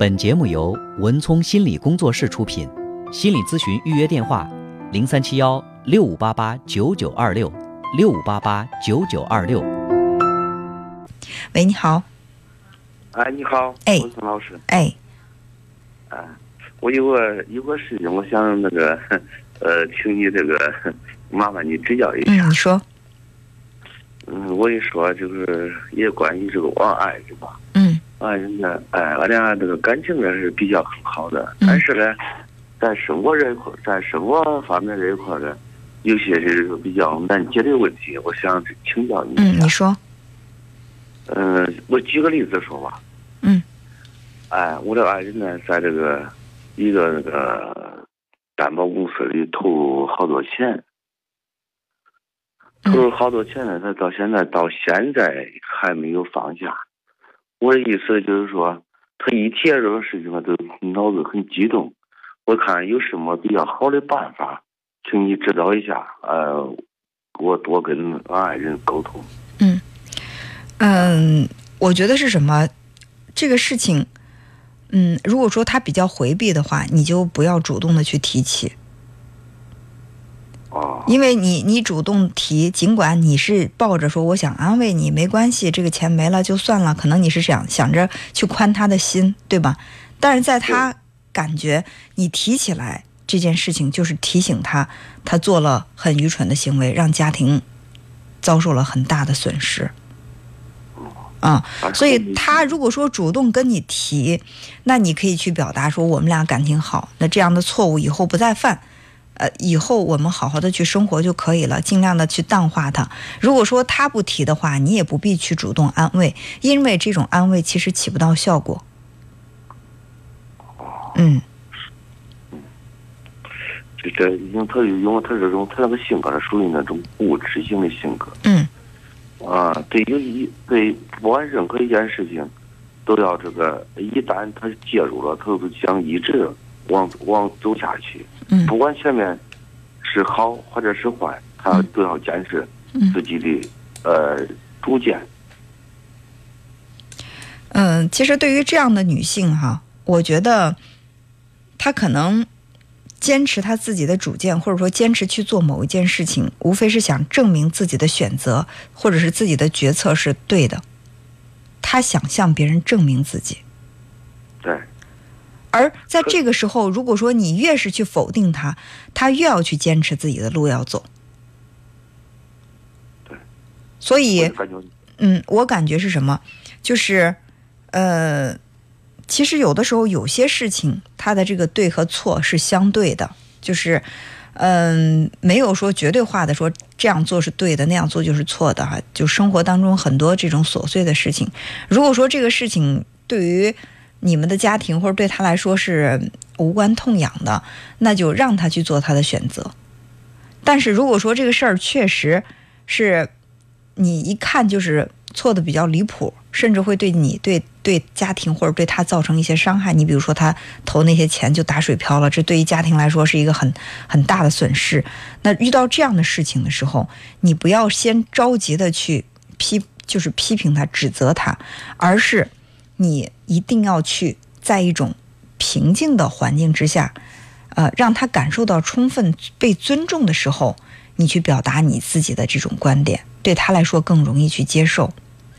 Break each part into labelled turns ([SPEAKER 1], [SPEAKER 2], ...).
[SPEAKER 1] 本节目由文聪心理工作室出品，心理咨询预约电话：零三七幺六五八八九九二六六五八八九九二六。
[SPEAKER 2] 喂，你好。
[SPEAKER 3] 哎，你好，
[SPEAKER 2] 哎
[SPEAKER 3] 文聪老师。
[SPEAKER 2] 哎，
[SPEAKER 3] 啊，我有个有个事情，我想那个，呃，请你这个麻烦你指教一下。
[SPEAKER 2] 嗯，你说。
[SPEAKER 3] 嗯，我一说就是也关于这个网爱人吧。
[SPEAKER 2] 嗯
[SPEAKER 3] 爱人呢，哎，俺俩这个感情呢是比较很好的，
[SPEAKER 2] 嗯
[SPEAKER 3] 但是呢，在生活这一块，在生活方面这一块呢，有些是比较难解决的问题，我想请教你
[SPEAKER 2] 嗯，
[SPEAKER 3] 一下
[SPEAKER 2] 你。说。
[SPEAKER 3] 嗯，我举个例子说吧。
[SPEAKER 2] 嗯。
[SPEAKER 3] 哎，我的爱人呢，在这个一个那个担保公司里投入好多钱，投入好多钱呢，他到现在到现在还没有放下。我的意思就是说，他一提这个事情呢，都脑子很激动。我看有什么比较好的办法，请你指导一下。呃，我多跟俺爱人沟通。
[SPEAKER 2] 嗯嗯，我觉得是什么？这个事情，嗯，如果说他比较回避的话，你就不要主动的去提起，因为你你主动提，尽管你是抱着说我想安慰你，没关系，这个钱没了就算了，可能你是想想着去宽他的心，对吧？但是在他感觉你提起来这件事情，就是提醒他，他做了很愚蠢的行为，让家庭遭受了很大的损失。啊、所以他如果说主动跟你提，那你可以去表达说我们俩感情好，那这样的错误以后不再犯，呃，以后我们好好的去生活就可以了，尽量的去淡化它。如果说他不提的话，你也不必去主动安慰，因为这种安慰其实起不到效果。嗯
[SPEAKER 3] 这这因为他因为他这种他那个性格是属于那种固执型的性格
[SPEAKER 2] 嗯
[SPEAKER 3] 啊，对有一对不管任何一件事情，都要这个一旦他介入了，他就想一直往往走下去，
[SPEAKER 2] 嗯
[SPEAKER 3] 不管前面是好或者是坏，他都要坚持
[SPEAKER 2] 嗯
[SPEAKER 3] 自己的呃主见。
[SPEAKER 2] 嗯，其实对于这样的女性哈，我觉得她可能坚持她自己的主见，或者说坚持去做某一件事情，无非是想证明自己的选择或者是自己的决策是对的。她想向别人证明自己，
[SPEAKER 3] 对，
[SPEAKER 2] 而在这个时候，如果说你越是去否定他，他越要去坚持自己的路要走。
[SPEAKER 3] 对，
[SPEAKER 2] 所以嗯，我感觉是什么？就是，呃，其实有的时候有些事情，它的这个对和错是相对的，就是，嗯、没有说绝对化的说这样做是对的，那样做就是错的哈。就生活当中很多这种琐碎的事情，如果说这个事情对于你们的家庭或者对他来说是无关痛痒的，那就让他去做他的选择。但是如果说这个事儿确实是你一看就是错的比较离谱，甚至会对你、对对家庭或者对他造成一些伤害。你比如说他投那些钱就打水漂了，这对于家庭来说是一个很很大的损失。那遇到这样的事情的时候，你不要先着急的去批，就是批评他、指责他，而是你一定要去在一种平静的环境之下，呃，让他感受到充分被尊重的时候，你去表达你自己的这种观点，对他来说更容易去接受。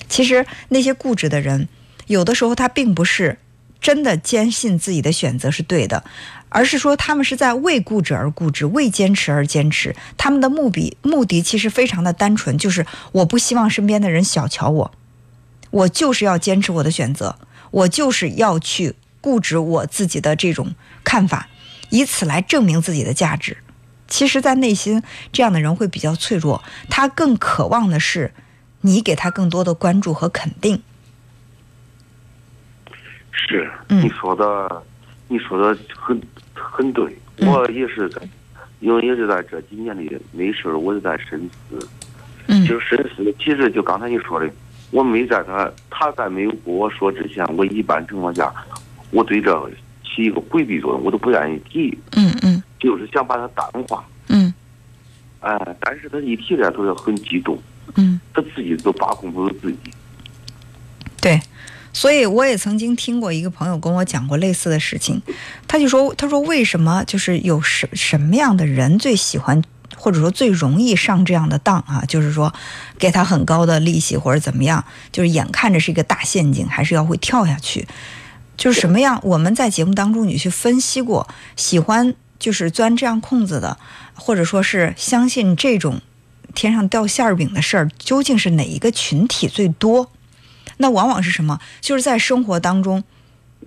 [SPEAKER 2] 其实那些固执的人，有的时候他并不是真的坚信自己的选择是对的，而是说他们是在为固执而固执，为坚持而坚持。他们的目的目的其实非常的单纯，就是我不希望身边的人小瞧我，我就是要坚持我的选择，我就是要去固执我自己的这种看法，以此来证明自己的价值。其实，在内心，这样的人会比较脆弱，他更渴望的是你给他更多的关注和肯定。
[SPEAKER 3] 是，
[SPEAKER 2] 嗯
[SPEAKER 3] 你说的，你说的很很对，
[SPEAKER 2] 嗯
[SPEAKER 3] 我也是在，因为也是在这几年里没事儿，我就在深思，
[SPEAKER 2] 嗯
[SPEAKER 3] 就是深思。其实就刚才你说的，我没在他他在没有跟我说之前，我一般情况下，我对这起一个回避作用，我都不愿意提，
[SPEAKER 2] 嗯嗯
[SPEAKER 3] 就是想把它淡化。
[SPEAKER 2] 嗯
[SPEAKER 3] 哎，但是他一提这，他就很激动，
[SPEAKER 2] 嗯，
[SPEAKER 3] 他自己都把控不住自己。
[SPEAKER 2] 对。所以我也曾经听过一个朋友跟我讲过类似的事情，他就说，他说为什么就是有什什么样的人最喜欢，或者说最容易上这样的当啊？就是说，给他很高的利息或者怎么样，就是眼看着是一个大陷阱，还是要会跳下去。就是什么样？我们在节目当中你去分析过，喜欢就是钻这样空子的，或者说是相信这种天上掉馅儿饼的事儿，究竟是哪一个群体最多？那往往是什么？就是在生活当中，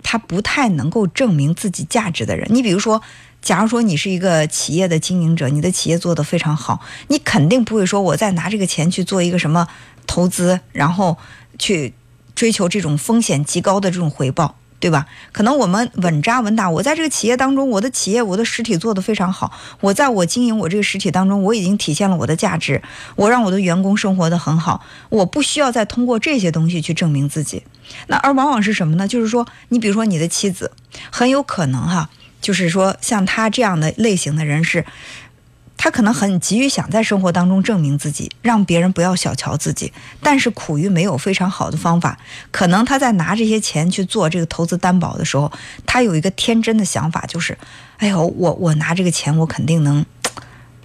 [SPEAKER 2] 他不太能够证明自己价值的人。你比如说，假如说你是一个企业的经营者，你的企业做得非常好，你肯定不会说我再拿这个钱去做一个什么投资，然后去追求这种风险极高的这种回报。对吧？可能我们稳扎稳打。我在这个企业当中，我的企业、我的实体做得非常好。我在我经营我这个实体当中，我已经体现了我的价值。我让我的员工生活得很好，我不需要再通过这些东西去证明自己。那而往往是什么呢？就是说，你比如说你的妻子，很有可能哈，就是说像他这样的类型的人是。他可能很急于想在生活当中证明自己，让别人不要小瞧自己，但是苦于没有非常好的方法。可能他在拿这些钱去做这个投资担保的时候，他有一个天真的想法，就是，哎呦，我我拿这个钱，我肯定能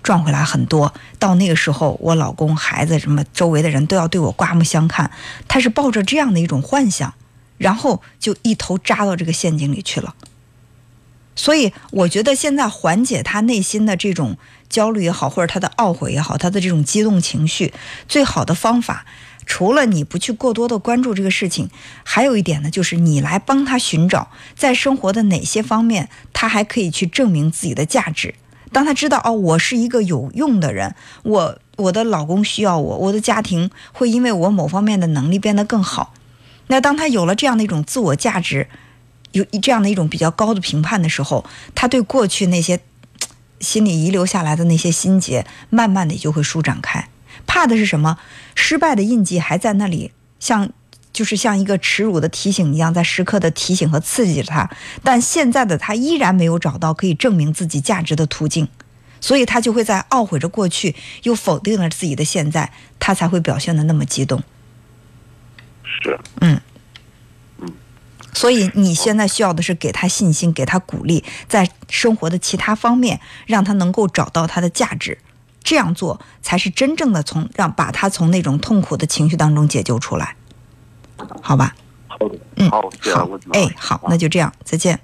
[SPEAKER 2] 赚回来很多。到那个时候，我老公、孩子什么周围的人都要对我刮目相看。他是抱着这样的一种幻想，然后就一头扎到这个陷阱里去了。所以，我觉得现在缓解他内心的这种。焦虑也好，或者他的懊悔也好，他的这种激动情绪，最好的方法，除了你不去过多的关注这个事情，还有一点呢，就是你来帮他寻找在生活的哪些方面，他还可以去证明自己的价值。当他知道哦，我是一个有用的人，我我的老公需要我，我的家庭会因为我某方面的能力变得更好。那当他有了这样的一种自我价值，有这样的一种比较高的评判的时候，他对过去那些。心里遗留下来的那些心结，慢慢的就会舒展开。怕的是什么？失败的印记还在那里，像就是像一个耻辱的提醒一样，在时刻的提醒和刺激着他。但现在的他依然没有找到可以证明自己价值的途径，所以他就会在懊悔着过去，又否定了自己的现在，他才会表现的那么激动。
[SPEAKER 3] 是，
[SPEAKER 2] 嗯。所以你现在需要的是给他信心，给他鼓励，在生活的其他方面，让他能够找到他的价值。这样做才是真正的从让把他从那种痛苦的情绪当中解救出来，好吧？
[SPEAKER 3] 好的，嗯，好，
[SPEAKER 2] 好，哎，好，那就这样，再见。